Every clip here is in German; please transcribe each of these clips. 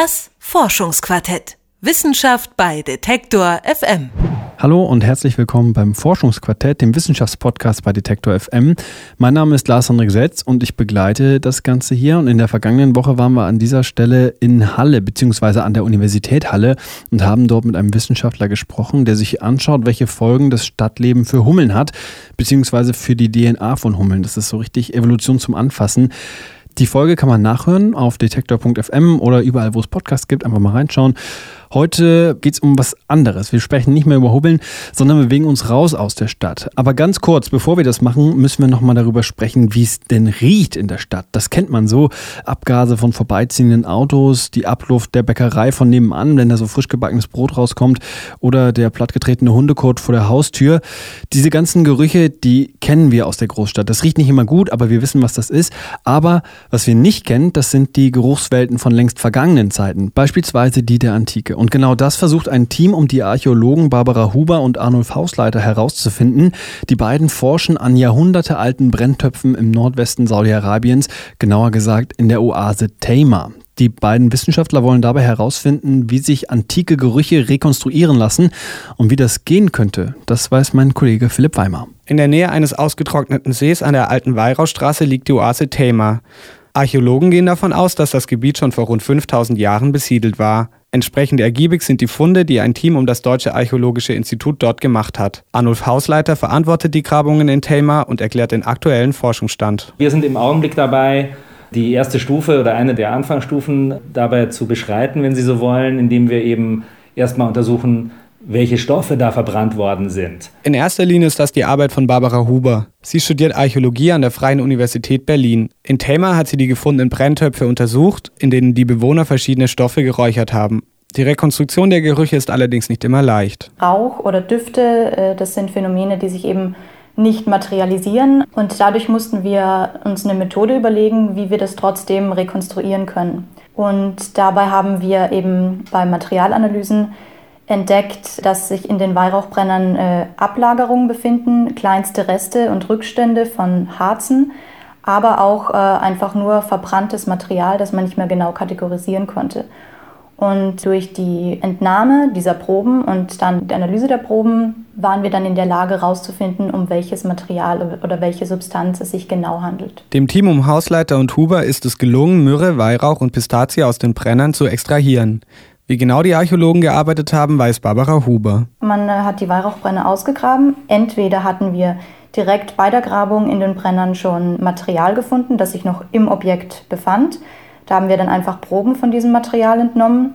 Das Forschungsquartett. Wissenschaft bei Detektor FM. Hallo und herzlich willkommen beim Forschungsquartett, dem Wissenschaftspodcast bei Detektor FM. Mein Name ist Lars Hendrik Setz und ich begleite das Ganze hier. Und in der vergangenen Woche waren wir an dieser Stelle in Halle, beziehungsweise an der Universität Halle und haben dort mit einem Wissenschaftler gesprochen, der sich anschaut, welche Folgen das Stadtleben für Hummeln hat, beziehungsweise für die DNA von Hummeln. Das ist so richtig Evolution zum Anfassen. Die Folge kann man nachhören auf detektor.fm oder überall, wo es Podcasts gibt. Einfach mal reinschauen. Heute geht es um was anderes. Wir sprechen nicht mehr über Hubbeln, sondern wir bewegen uns raus aus der Stadt. Aber ganz kurz, bevor wir das machen, müssen wir nochmal darüber sprechen, wie es denn riecht in der Stadt. Das kennt man so. Abgase von vorbeiziehenden Autos, die Abluft der Bäckerei von nebenan, wenn da so frisch gebackenes Brot rauskommt oder der plattgetretene Hundekot vor der Haustür. Diese ganzen Gerüche, die kennen wir aus der Großstadt. Das riecht nicht immer gut, aber wir wissen, was das ist. Aber was wir nicht kennen, das sind die Geruchswelten von längst vergangenen Zeiten. Beispielsweise die der Antike. Und genau das versucht ein Team um die Archäologen Barbara Huber und Arnulf Hausleiter herauszufinden. Die beiden forschen an jahrhundertealten Brenntöpfen im Nordwesten Saudi-Arabiens, genauer gesagt in der Oase Tamar. Die beiden Wissenschaftler wollen dabei herausfinden, wie sich antike Gerüche rekonstruieren lassen und wie das gehen könnte. Das weiß mein Kollege Philipp Weimer. In der Nähe eines ausgetrockneten Sees an der alten Weihrauchstraße liegt die Oase Tamar. Archäologen gehen davon aus, dass das Gebiet schon vor rund 5000 Jahren besiedelt war. Entsprechend ergiebig sind die Funde, die ein Team um das Deutsche Archäologische Institut dort gemacht hat. Arnulf Hausleiter verantwortet die Grabungen in Tamar und erklärt den aktuellen Forschungsstand. Wir sind im Augenblick dabei, die erste Stufe oder eine der Anfangsstufen dabei zu beschreiten, wenn Sie so wollen, indem wir eben erstmal untersuchen, welche Stoffe da verbrannt worden sind. In erster Linie ist das die Arbeit von Barbara Huber. Sie studiert Archäologie an der Freien Universität Berlin. In Thema hat sie die gefundenen Brenntöpfe untersucht, in denen die Bewohner verschiedene Stoffe geräuchert haben. Die Rekonstruktion der Gerüche ist allerdings nicht immer leicht. Rauch oder Düfte, äh, das sind Phänomene, die sich eben nicht materialisieren. Und dadurch mussten wir uns eine Methode überlegen, wie wir das trotzdem rekonstruieren können. Und dabei haben wir eben bei Materialanalysen entdeckt, dass sich in den Weihrauchbrennern äh, Ablagerungen befinden, kleinste Reste und Rückstände von Harzen, aber auch äh, einfach nur verbranntes Material, das man nicht mehr genau kategorisieren konnte. Und durch die Entnahme dieser Proben und dann die Analyse der Proben waren wir dann in der Lage herauszufinden, um welches Material oder welche Substanz es sich genau handelt. Dem Team um Hausleiter und Huber ist es gelungen, Myrrhe, Weihrauch und Pistazie aus den Brennern zu extrahieren. Wie genau die Archäologen gearbeitet haben, weiß Barbara Huber. Man äh, hat die Weihrauchbrenner ausgegraben. Entweder hatten wir direkt bei der Grabung in den Brennern schon Material gefunden, das sich noch im Objekt befand. Da haben wir dann einfach Proben von diesem Material entnommen.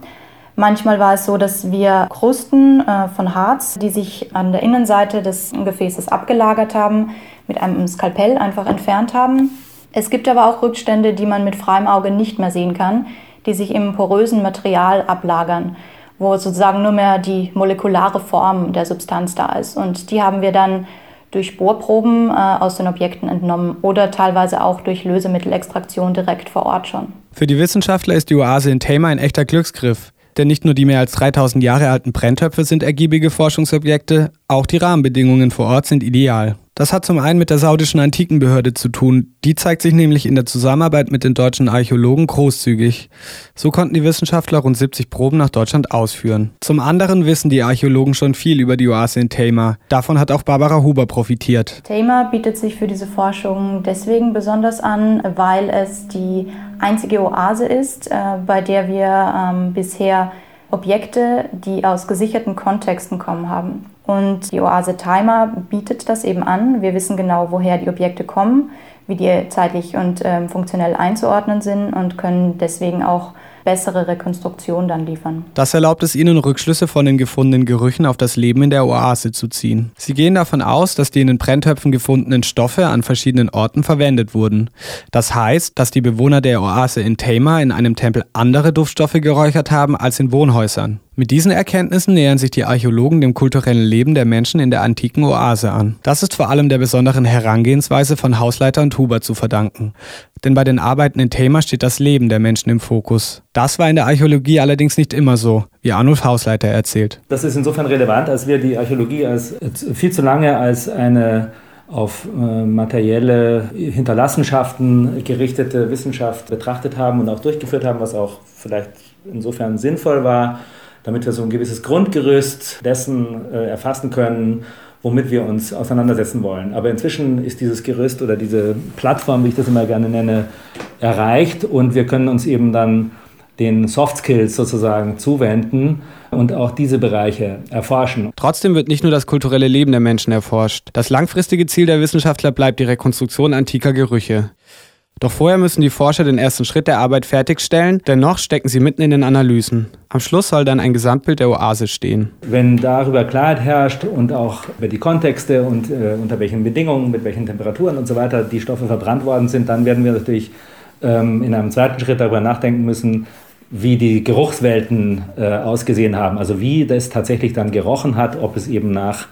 Manchmal war es so, dass wir Krusten äh, von Harz, die sich an der Innenseite des Gefäßes abgelagert haben, mit einem Skalpell einfach entfernt haben. Es gibt aber auch Rückstände, die man mit freiem Auge nicht mehr sehen kann, die sich im porösen Material ablagern, wo sozusagen nur mehr die molekulare Form der Substanz da ist. Und die haben wir dann durch Bohrproben äh, aus den Objekten entnommen oder teilweise auch durch Lösemittelextraktion direkt vor Ort schon. Für die Wissenschaftler ist die Oase in Thema ein echter Glücksgriff. Denn nicht nur die mehr als 3000 Jahre alten Brenntöpfe sind ergiebige Forschungsobjekte, auch die Rahmenbedingungen vor Ort sind ideal. Das hat zum einen mit der saudischen Antikenbehörde zu tun. Die zeigt sich nämlich in der Zusammenarbeit mit den deutschen Archäologen großzügig. So konnten die Wissenschaftler rund 70 Proben nach Deutschland ausführen. Zum anderen wissen die Archäologen schon viel über die Oase in Tamar. Davon hat auch Barbara Huber profitiert. Tamar bietet sich für diese Forschung deswegen besonders an, weil es die einzige Oase ist, äh, bei der wir ähm, bisher Objekte, die aus gesicherten Kontexten kommen haben. Und die Oase Timer bietet das eben an. Wir wissen genau, woher die Objekte kommen, wie die zeitlich und ähm, funktionell einzuordnen sind und können deswegen auch bessere Rekonstruktion dann liefern. Das erlaubt es ihnen, Rückschlüsse von den gefundenen Gerüchen auf das Leben in der Oase zu ziehen. Sie gehen davon aus, dass die in den Brenntöpfen gefundenen Stoffe an verschiedenen Orten verwendet wurden. Das heißt, dass die Bewohner der Oase in Tamar in einem Tempel andere Duftstoffe geräuchert haben als in Wohnhäusern. Mit diesen Erkenntnissen nähern sich die Archäologen dem kulturellen Leben der Menschen in der antiken Oase an. Das ist vor allem der besonderen Herangehensweise von Hausleiter und Huber zu verdanken. Denn bei den Arbeiten in Thema steht das Leben der Menschen im Fokus. Das war in der Archäologie allerdings nicht immer so, wie Arnulf Hausleiter erzählt. Das ist insofern relevant, als wir die Archäologie als viel zu lange als eine auf äh, materielle Hinterlassenschaften gerichtete Wissenschaft betrachtet haben und auch durchgeführt haben, was auch vielleicht insofern sinnvoll war, damit wir so ein gewisses Grundgerüst dessen äh, erfassen können, womit wir uns auseinandersetzen wollen. Aber inzwischen ist dieses Gerüst oder diese Plattform, wie ich das immer gerne nenne, erreicht und wir können uns eben dann den Soft Skills sozusagen zuwenden und auch diese Bereiche erforschen. Trotzdem wird nicht nur das kulturelle Leben der Menschen erforscht. Das langfristige Ziel der Wissenschaftler bleibt die Rekonstruktion antiker Gerüche. Doch vorher müssen die Forscher den ersten Schritt der Arbeit fertigstellen, dennoch stecken sie mitten in den Analysen. Am Schluss soll dann ein Gesamtbild der Oase stehen. Wenn darüber Klarheit herrscht und auch über die Kontexte und äh, unter welchen Bedingungen, mit welchen Temperaturen und so weiter die Stoffe verbrannt worden sind, dann werden wir natürlich ähm, in einem zweiten Schritt darüber nachdenken müssen, wie die Geruchswelten äh, ausgesehen haben. Also wie das tatsächlich dann gerochen hat, ob es eben nach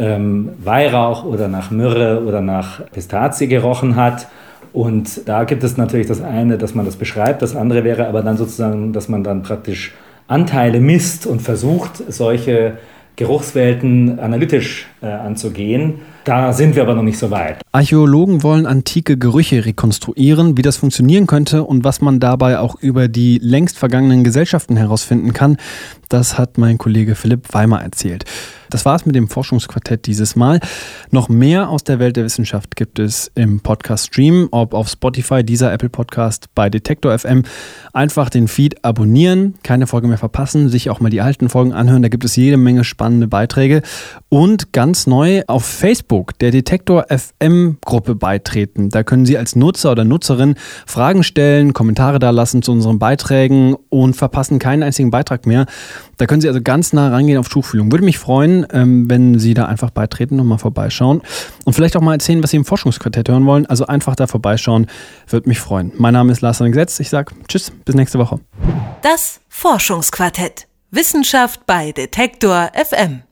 ähm, Weihrauch oder nach Myrrhe oder nach Pistazie gerochen hat. Und da gibt es natürlich das eine, dass man das beschreibt, das andere wäre aber dann sozusagen, dass man dann praktisch Anteile misst und versucht, solche Geruchswelten analytisch äh, anzugehen. Da sind wir aber noch nicht so weit. Archäologen wollen antike Gerüche rekonstruieren, wie das funktionieren könnte und was man dabei auch über die längst vergangenen Gesellschaften herausfinden kann. Das hat mein Kollege Philipp Weimer erzählt. Das war's mit dem Forschungsquartett dieses Mal. Noch mehr aus der Welt der Wissenschaft gibt es im Podcast Stream, ob auf Spotify, dieser Apple Podcast, bei Detektor FM. Einfach den Feed abonnieren, keine Folge mehr verpassen, sich auch mal die alten Folgen anhören. Da gibt es jede Menge spannende Beiträge. Und ganz neu auf Facebook der Detektor FM Gruppe beitreten. Da können Sie als Nutzer oder Nutzerin Fragen stellen, Kommentare da lassen zu unseren Beiträgen und verpassen keinen einzigen Beitrag mehr. Da können Sie also ganz nah rangehen auf Tuchfühlung. Würde mich freuen, ähm, wenn Sie da einfach beitreten und mal vorbeischauen. Und vielleicht auch mal erzählen, was Sie im Forschungsquartett hören wollen. Also einfach da vorbeischauen, würde mich freuen. Mein Name ist Lars Gesetz. Ich sage Tschüss, bis nächste Woche. Das Forschungsquartett. Wissenschaft bei Detektor FM.